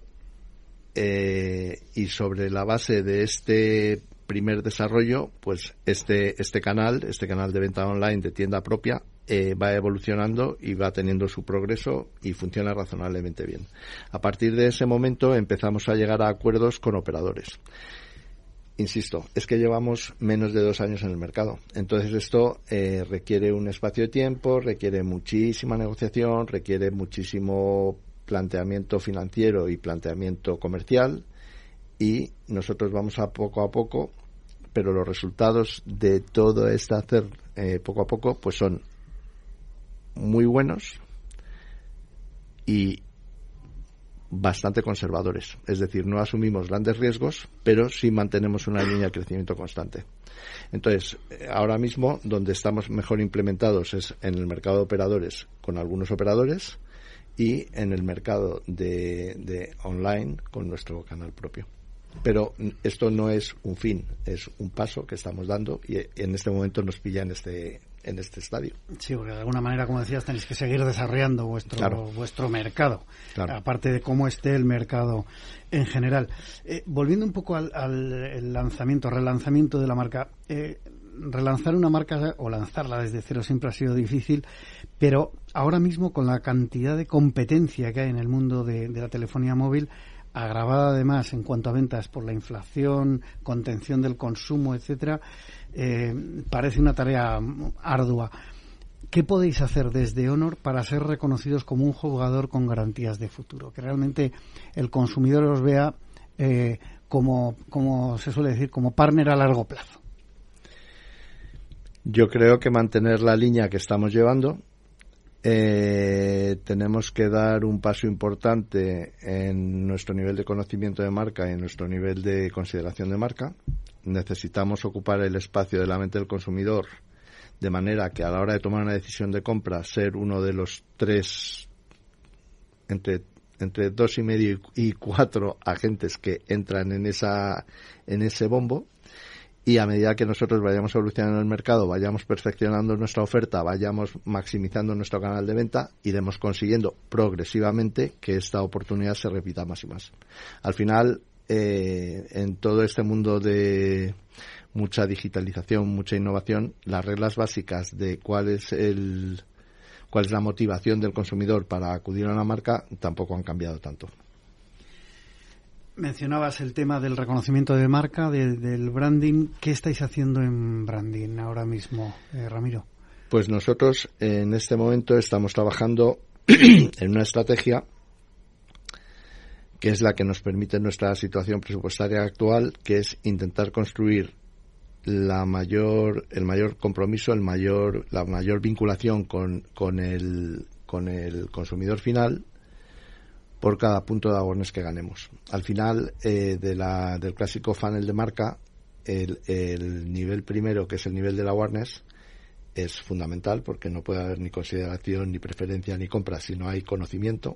eh, y sobre la base de este primer desarrollo pues este este canal este canal de venta online de tienda propia eh, va evolucionando y va teniendo su progreso y funciona razonablemente bien. A partir de ese momento empezamos a llegar a acuerdos con operadores. Insisto, es que llevamos menos de dos años en el mercado. Entonces esto eh, requiere un espacio de tiempo, requiere muchísima negociación, requiere muchísimo planteamiento financiero y planteamiento comercial y nosotros vamos a poco a poco, pero los resultados de todo este hacer eh, poco a poco pues son muy buenos y bastante conservadores. Es decir, no asumimos grandes riesgos, pero sí mantenemos una línea de crecimiento constante. Entonces, ahora mismo, donde estamos mejor implementados es en el mercado de operadores con algunos operadores y en el mercado de, online con nuestro canal propio. Pero esto no es un fin, es un paso que estamos dando y en este momento nos pilla en este en este estadio. Sí, porque de alguna manera, como decías, tenéis que seguir desarrollando vuestro, vuestro mercado, aparte de cómo esté el mercado en general. Eh, volviendo un poco al, lanzamiento, relanzamiento de la marca, eh, relanzar una marca o lanzarla desde cero siempre ha sido difícil, pero ahora mismo con la cantidad de competencia que hay en el mundo de, de la telefonía móvil, agravada además en cuanto a ventas por la inflación, contención del consumo, etcétera, eh, parece una tarea ardua. ¿Qué podéis hacer desde Honor para ser reconocidos como un jugador con garantías de futuro? Que realmente el consumidor os vea eh, como, como se suele decir, como partner a largo plazo. Yo creo que mantener la línea que estamos llevando, eh, tenemos que dar un paso importante en nuestro nivel de conocimiento de marca y en nuestro nivel de consideración de marca. Necesitamos ocupar el espacio de la mente del consumidor de manera que a la hora de tomar una decisión de compra ser uno de los tres entre entre dos y medio y cuatro agentes que entran en esa en ese bombo y a medida que nosotros vayamos evolucionando el mercado, vayamos perfeccionando nuestra oferta, vayamos maximizando nuestro canal de venta, iremos consiguiendo progresivamente que esta oportunidad se repita más y más. Al final, eh, en todo este mundo de mucha digitalización, mucha innovación, las reglas básicas de cuál es el cuál es la motivación del consumidor para acudir a una marca tampoco han cambiado tanto. Mencionabas el tema del reconocimiento de marca, del branding. ¿Qué estáis haciendo en branding ahora mismo, eh, Ramiro? Pues nosotros en este momento estamos trabajando en una estrategia que es la que nos permite nuestra situación presupuestaria actual, que es intentar construir la mayor, el mayor compromiso, el mayor, la mayor vinculación con, con, el, con el consumidor final por cada punto de awareness que ganemos. Al final eh, de la, del clásico funnel de marca, el, el, nivel primero, que es el nivel de la awareness, es fundamental porque no puede haber ni consideración, ni preferencia, ni compra si no hay conocimiento.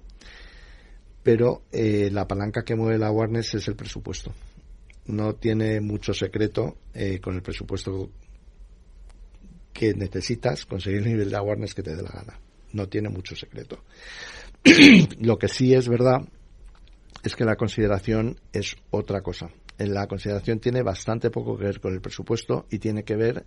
Pero eh, la palanca que mueve la awareness es el presupuesto. No tiene mucho secreto eh, con el presupuesto que necesitas conseguir el nivel de awareness que te dé la gana. No tiene mucho secreto. Lo que sí es verdad es que la consideración es otra cosa. La consideración tiene bastante poco que ver con el presupuesto y tiene que ver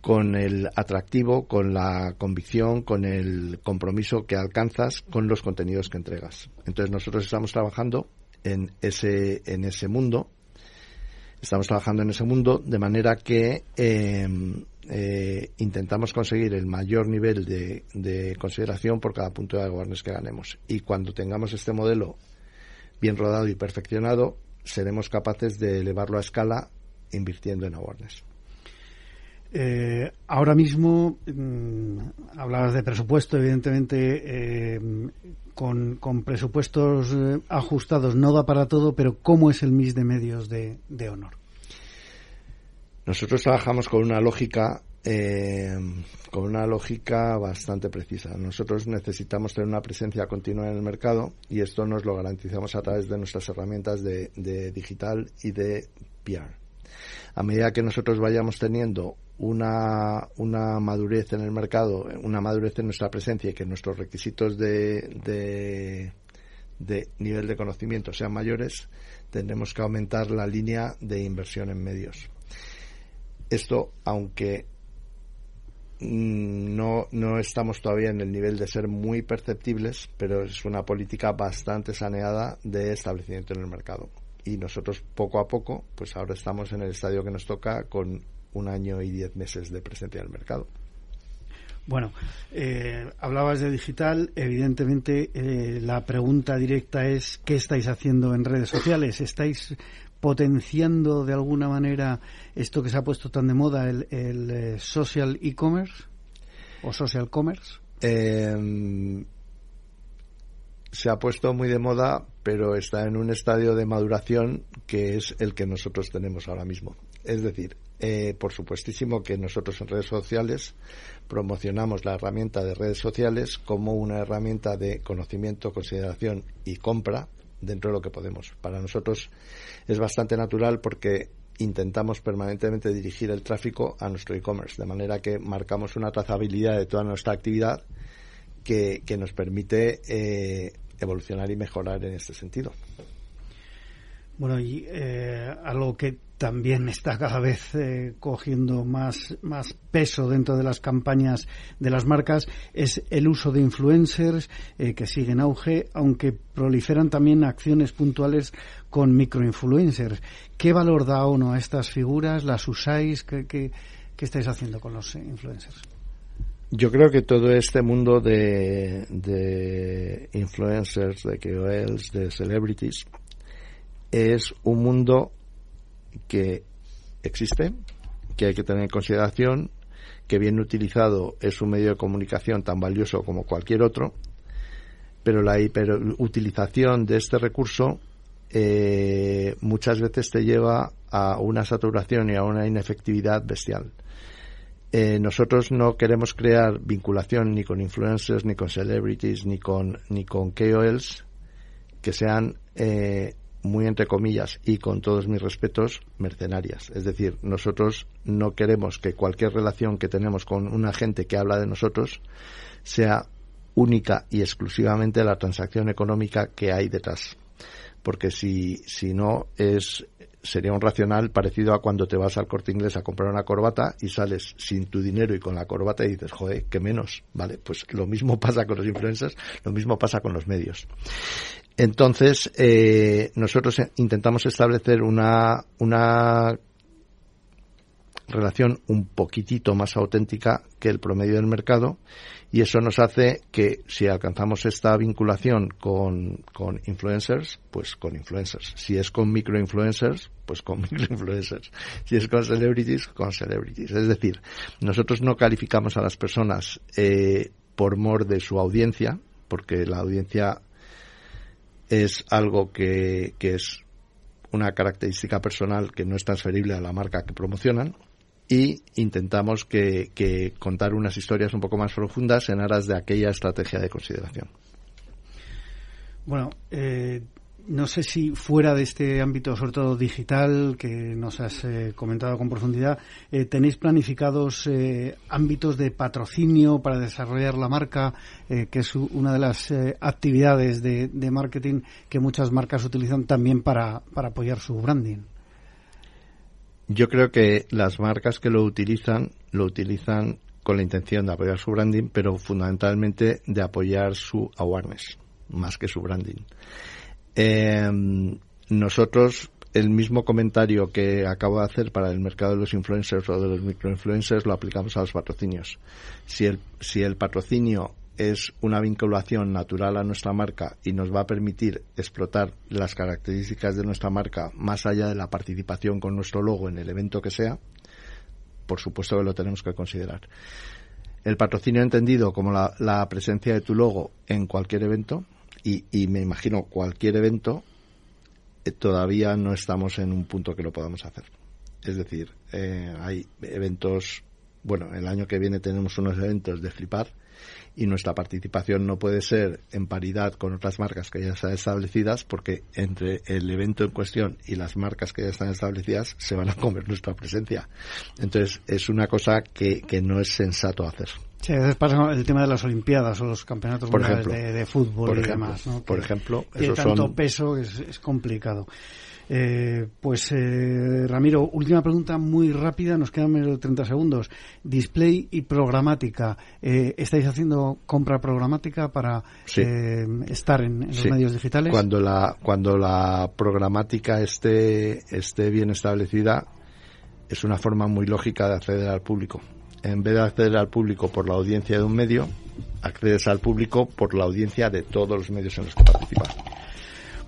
con el atractivo, con la convicción, con el compromiso que alcanzas con los contenidos que entregas. Entonces nosotros estamos trabajando en ese en ese mundo, estamos trabajando en ese mundo de manera que eh, eh, intentamos conseguir el mayor nivel de, consideración por cada punto de awareness que ganemos. Y cuando tengamos este modelo bien rodado y perfeccionado, seremos capaces de elevarlo a escala invirtiendo en awareness. Eh, ahora mismo mm, hablabas de presupuesto, evidentemente eh, con, presupuestos ajustados no da para todo, pero ¿cómo es el MIS de medios de honor? Nosotros trabajamos con una lógica eh, con una lógica bastante precisa. Nosotros necesitamos tener una presencia continua en el mercado y esto nos lo garantizamos a través de nuestras herramientas de, digital y de PR. A medida que nosotros vayamos teniendo una, una madurez en el mercado, una madurez en nuestra presencia y que nuestros requisitos de, de nivel de conocimiento sean mayores, tendremos que aumentar la línea de inversión en medios. Esto, aunque mm, no, no estamos todavía en el nivel de ser muy perceptibles, pero es una política bastante saneada de establecimiento en el mercado. Y nosotros poco a poco, pues ahora estamos en el estadio que nos toca con un año y diez meses de presencia en el mercado. Bueno, eh, hablabas de digital. Evidentemente, eh, la pregunta directa es: ¿qué estáis haciendo en redes sociales? ¿Estáis potenciando de alguna manera esto que se ha puesto tan de moda, el, eh, social e-commerce o social commerce? Em, se ha puesto muy de moda, pero está en un estadio de maduración que es el que nosotros tenemos ahora mismo. Es decir, eh, por supuestísimo que nosotros en redes sociales promocionamos la herramienta de redes sociales como una herramienta de conocimiento, consideración y compra dentro de lo que podemos. Para nosotros es bastante natural porque intentamos permanentemente dirigir el tráfico a nuestro e-commerce, de manera que marcamos una trazabilidad de toda nuestra actividad que, nos permite eh, evolucionar y mejorar en este sentido. Bueno, y eh, algo que también está cada vez eh, cogiendo más, más peso dentro de las campañas de las marcas es el uso de influencers eh, que sigue en auge, aunque proliferan también acciones puntuales con microinfluencers. ¿Qué valor da uno a estas figuras? ¿Las usáis? ¿Qué, qué, estáis haciendo con los influencers? Yo creo que todo este mundo de, de influencers, de KOLs, de celebrities, es un mundo que existe, que hay que tener en consideración, que bien utilizado es un medio de comunicación tan valioso como cualquier otro, pero la hiperutilización de este recurso eh, muchas veces te lleva a una saturación y a una inefectividad bestial. eh, nosotros no queremos crear vinculación ni con influencers, ni con celebrities, ni con, ni con KOLs que sean eh, muy entre comillas y con todos mis respetos mercenarias. Es decir, nosotros no queremos que cualquier relación que tenemos con una gente que habla de nosotros sea única y exclusivamente la transacción económica que hay detrás. Porque si, si no es sería un racional parecido a cuando te vas al corte inglés a comprar una corbata y sales sin tu dinero y con la corbata y dices, joder, qué menos, ¿vale? Pues lo mismo pasa con los influencers, lo mismo pasa con los medios. Entonces, eh, nosotros intentamos establecer una, una relación un poquitito más auténtica que el promedio del mercado y eso nos hace que si alcanzamos esta vinculación con, con influencers, pues con influencers. Si es con microinfluencers, pues con microinfluencers. Si es con celebrities, con celebrities. Es decir, nosotros no calificamos a las personas eh, por mor de su audiencia, porque la audiencia es algo que, que es una característica personal que no es transferible a la marca que promocionan y intentamos que, que, contar unas historias un poco más profundas en aras de aquella estrategia de consideración. Bueno, eh, no sé si fuera de este ámbito, sobre todo digital, que nos has eh, comentado con profundidad, eh, tenéis planificados eh, ámbitos de patrocinio para desarrollar la marca, que es una de las actividades de, marketing que muchas marcas utilizan también para, para apoyar su branding. Yo creo que las marcas que lo utilizan, lo utilizan con la intención de apoyar su branding, pero fundamentalmente de apoyar su awareness, más que su branding. Eh, nosotros, el mismo comentario que acabo de hacer para el mercado de los influencers o de los microinfluencers lo aplicamos a los patrocinios. Si el, si el patrocinio es una vinculación natural a nuestra marca y nos va a permitir explotar las características de nuestra marca más allá de la participación con nuestro logo en el evento que sea, por supuesto que lo tenemos que considerar. El patrocinio entendido como la, la presencia de tu logo en cualquier evento, y, me imagino cualquier evento, eh, todavía no estamos en un punto que lo podamos hacer. Es decir, eh, hay eventos, bueno, el año que viene tenemos unos eventos de flipar y nuestra participación no puede ser en paridad con otras marcas que ya están establecidas porque entre el evento en cuestión y las marcas que ya están establecidas se van a comer nuestra presencia. Entonces es una cosa que, que no es sensato hacer. Sí, a veces pasa el tema de las Olimpiadas o los campeonatos mundiales de, fútbol y demás. ¿no? Por ejemplo, tiene tanto peso es, es complicado. Eh, pues eh, Ramiro, última pregunta muy rápida, nos quedan menos de 30 segundos. Display y programática. Eh, ¿Estáis haciendo compra programática para eh, estar en, los medios digitales? Cuando la, cuando la programática esté, esté bien establecida, es una forma muy lógica de acceder al público en vez de acceder al público por la audiencia de un medio, accedes al público por la audiencia de todos los medios en los que participas.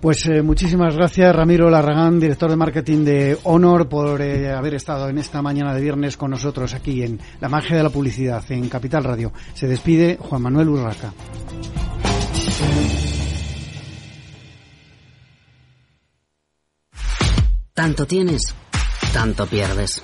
Pues eh, muchísimas gracias Ramiro Larragán, director de marketing de Honor, por eh, haber estado en esta mañana de viernes con nosotros aquí en La Magia de la Publicidad, en Capital Radio. Se despide Juan Manuel Urraca. Tanto tienes, tanto pierdes.